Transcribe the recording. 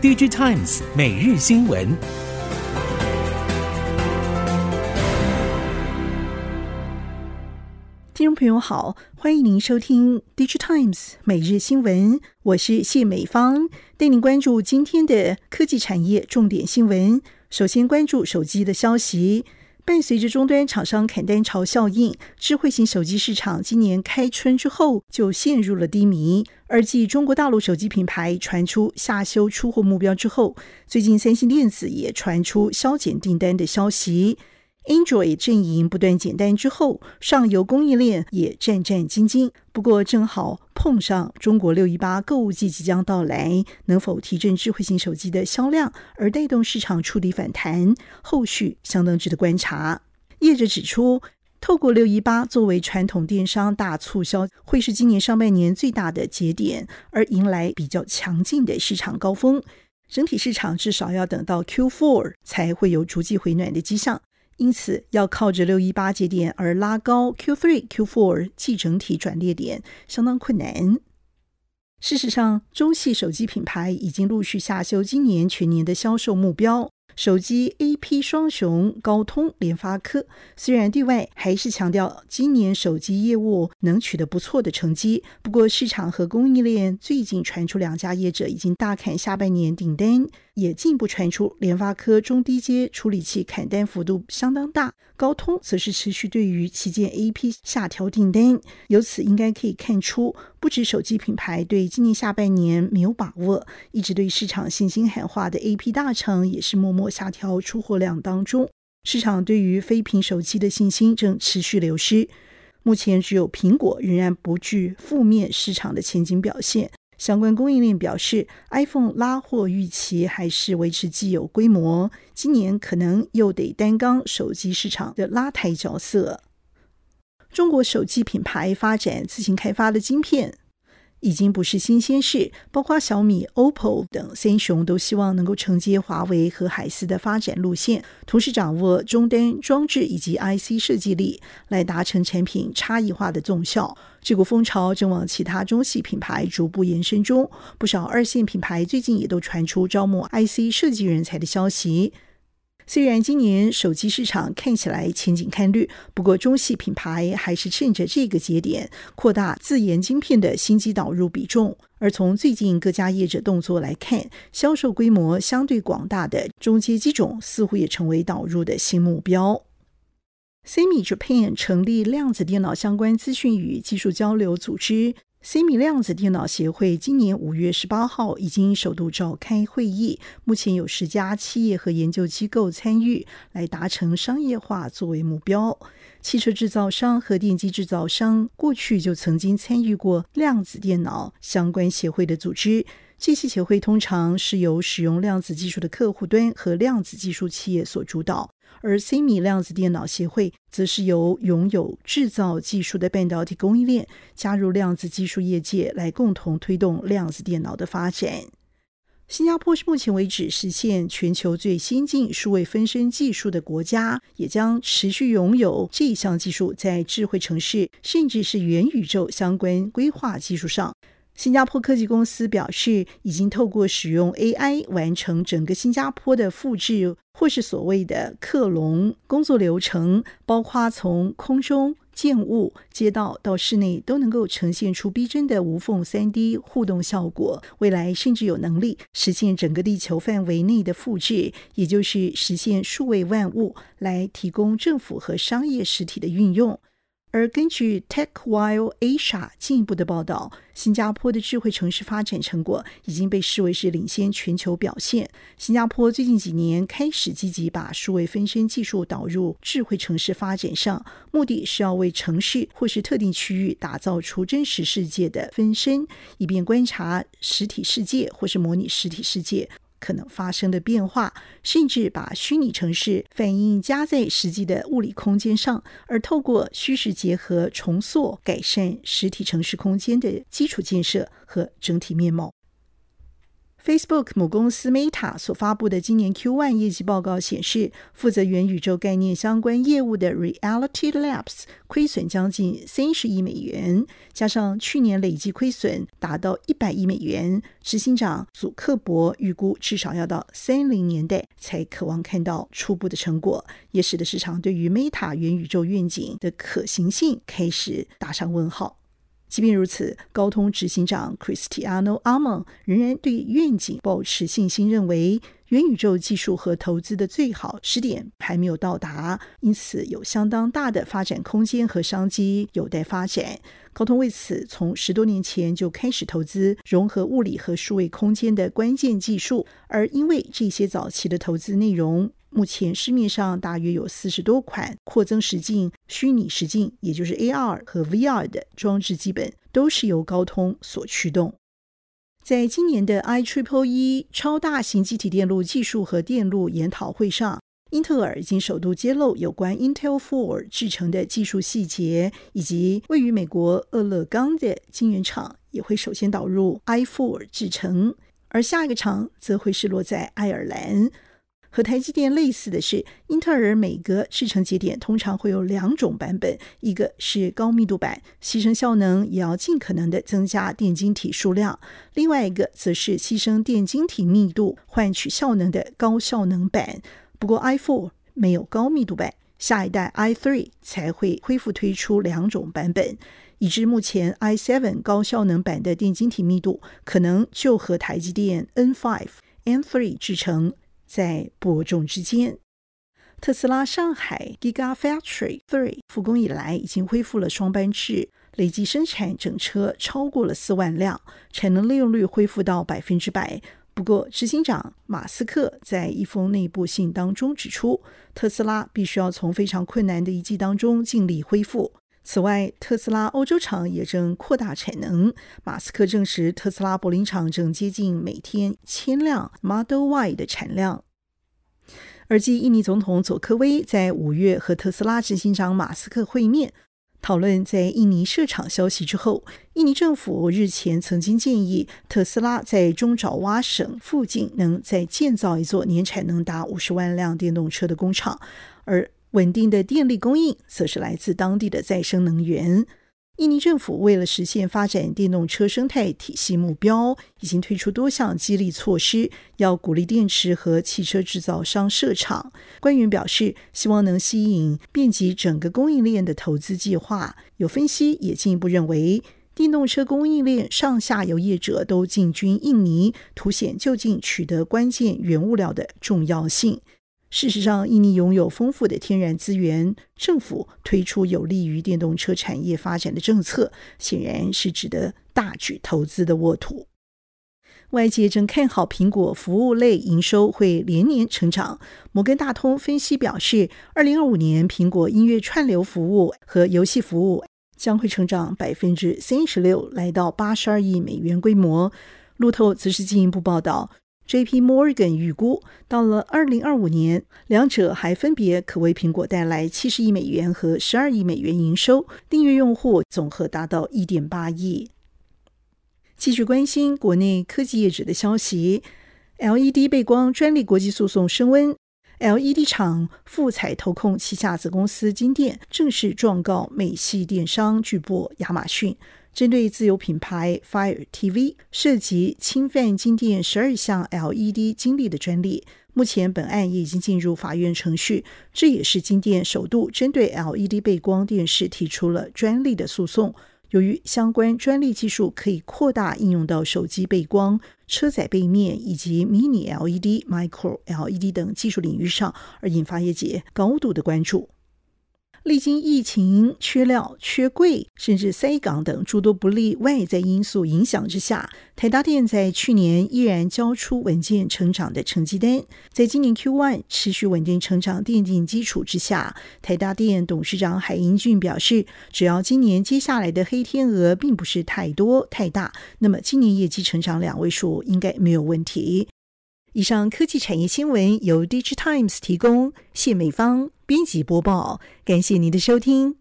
DigiTimes 每日新闻。听众朋友好，欢迎您收听 DigiTimes 每日新闻，我是谢美芳，带您关注今天的科技产业重点新闻。首先关注手机的消息。伴随着终端厂商砍单潮效应，智慧型手机市场今年开春之后就陷入了低迷。而继中国大陆手机品牌传出下修出货目标之后，最近三星电子也传出削减订单的消息。Android 阵营不断减单之后，上游供应链也战战兢兢。不过，正好碰上中国六一八购物季即将到来，能否提振智慧型手机的销量，而带动市场触底反弹？后续相当值得观察。业者指出，透过六一八作为传统电商大促销，会是今年上半年最大的节点，而迎来比较强劲的市场高峰。整体市场至少要等到 Q4 才会有逐季回暖的迹象。因此，要靠着六一八节点而拉高 Q3、Q4 季整体转列点，相当困难。事实上，中系手机品牌已经陆续下修今年全年的销售目标。手机 AP 双雄高通、联发科。虽然对外还是强调今年手机业务能取得不错的成绩，不过市场和供应链最近传出两家业者已经大砍下半年订单，也进一步传出联发科中低阶处理器砍单幅度相当大，高通则是持续对于旗舰 AP 下调订单。由此应该可以看出，不止手机品牌对今年下半年没有把握，一直对市场信心喊话的 AP 大厂也是默默。下调出货量当中，市场对于非苹手机的信心正持续流失。目前只有苹果仍然不具负面市场的前景表现。相关供应链表示，iPhone 拉货预期还是维持既有规模，今年可能又得担纲手机市场的拉抬角色。中国手机品牌发展自行开发的晶片。已经不是新鲜事，包括小米、OPPO 等三雄都希望能够承接华为和海思的发展路线，同时掌握终端装置以及 IC 设计力，来达成产品差异化的纵效。这股风潮正往其他中系品牌逐步延伸中，不少二线品牌最近也都传出招募 IC 设计人才的消息。虽然今年手机市场看起来前景看绿，不过中系品牌还是趁着这个节点扩大自研晶片的新机导入比重。而从最近各家业者动作来看，销售规模相对广大的中阶机种似乎也成为导入的新目标。SEMI Japan 成立量子电脑相关资讯与技术交流组织。C 米量子电脑协会今年五月十八号已经首度召开会议，目前有十家企业和研究机构参与，来达成商业化作为目标。汽车制造商和电机制造商过去就曾经参与过量子电脑相关协会的组织。这些协会通常是由使用量子技术的客户端和量子技术企业所主导。而 SEMI 量子电脑协会则是由拥有制造技术的半导体供应链加入量子技术业界，来共同推动量子电脑的发展。新加坡是目前为止实现全球最先进数位分身技术的国家，也将持续拥有这项技术在智慧城市甚至是元宇宙相关规划技术上。新加坡科技公司表示，已经透过使用 AI 完成整个新加坡的复制，或是所谓的克隆工作流程，包括从空中建物、街道到室内，都能够呈现出逼真的无缝 3D 互动效果。未来甚至有能力实现整个地球范围内的复制，也就是实现数位万物，来提供政府和商业实体的运用。而根据 TechWire Asia 进一步的报道，新加坡的智慧城市发展成果已经被视为是领先全球表现。新加坡最近几年开始积极把数位分身技术导入智慧城市发展上，目的是要为城市或是特定区域打造出真实世界的分身，以便观察实体世界或是模拟实体世界。可能发生的变化，甚至把虚拟城市反映加在实际的物理空间上，而透过虚实结合重塑、改善实体城市空间的基础建设和整体面貌。Facebook 母公司 Meta 所发布的今年 Q1 业绩报告显示，负责元宇宙概念相关业务的 Reality Labs 亏损将近三十亿美元，加上去年累计亏损达到一百亿美元。执行长祖克伯预估至少要到三零年代才渴望看到初步的成果，也使得市场对于 Meta 元宇宙愿景的可行性开始打上问号。即便如此，高通执行长 Cristiano Amon 仍然对愿景保持信心，认为元宇宙技术和投资的最好时点还没有到达，因此有相当大的发展空间和商机有待发展。高通为此从十多年前就开始投资融合物理和数位空间的关键技术，而因为这些早期的投资内容。目前市面上大约有四十多款扩增实境、虚拟实境，也就是 AR 和 VR 的装置，基本都是由高通所驱动。在今年的 IEEE 超大型积体电路技术和电路研讨会上，英特尔已经首度揭露有关 Intel 4制程的技术细节，以及位于美国俄勒冈的晶圆厂也会首先导入 i4 制程，而下一个厂则会是落在爱尔兰。和台积电类似的是，英特尔每个制程节点通常会有两种版本，一个是高密度版，牺牲效能也要尽可能的增加电晶体数量；另外一个则是牺牲电晶体密度换取效能的高效能版。不过 i4 没有高密度版，下一代 i3 才会恢复推出两种版本，以至目前 i7 高效能版的电晶体密度可能就和台积电 N5、N3 制程。在伯仲之间，特斯拉上海 Gigafactory Three 复工以来，已经恢复了双班制，累计生产整车超过了四万辆，产能利用率恢复到百分之百。不过，执行长马斯克在一封内部信当中指出，特斯拉必须要从非常困难的一季当中尽力恢复。此外，特斯拉欧洲厂也正扩大产能。马斯克证实，特斯拉柏林厂正接近每天千辆 Model Y 的产量。而继印尼总统佐科威在五月和特斯拉执行长马斯克会面，讨论在印尼设厂消息之后，印尼政府日前曾经建议特斯拉在中爪哇省附近能再建造一座年产能达五十万辆电动车的工厂，而稳定的电力供应则是来自当地的再生能源。印尼政府为了实现发展电动车生态体系目标，已经推出多项激励措施，要鼓励电池和汽车制造商设厂。官员表示，希望能吸引遍及整个供应链的投资计划。有分析也进一步认为，电动车供应链上下游业者都进军印尼，凸显就近取得关键原物料的重要性。事实上，印尼拥有丰富的天然资源，政府推出有利于电动车产业发展的政策，显然是值得大举投资的沃土。外界正看好苹果服务类营收会连年成长。摩根大通分析表示，二零二五年苹果音乐串流服务和游戏服务将会成长百分之三十六，来到八十二亿美元规模。路透则是进一步报道。J.P. Morgan 预估，到了二零二五年，两者还分别可为苹果带来七十亿美元和十二亿美元营收，订阅用户总和达到一点八亿。继续关心国内科技业者的消息，LED 背光专利国际诉讼升温，LED 厂富采投控旗下子公司金电正式状告美系电商巨擘亚马逊。针对自有品牌 Fire TV 涉及侵犯金电十二项 LED 经历的专利，目前本案也已经进入法院程序。这也是金电首度针对 LED 背光电视提出了专利的诉讼。由于相关专利技术可以扩大应用到手机背光、车载背面以及 Mini LED、Micro LED 等技术领域上，而引发业界高度的关注。历经疫情、缺料、缺柜，甚至塞港等诸多不利外在因素影响之下，台达电在去年依然交出稳健成长的成绩单。在今年 Q1 持续稳定成长奠定基础之下，台达电董事长海英俊表示，只要今年接下来的黑天鹅并不是太多太大，那么今年业绩成长两位数应该没有问题。以上科技产业新闻由 DigiTimes 提供，谢美芳编辑播报，感谢您的收听。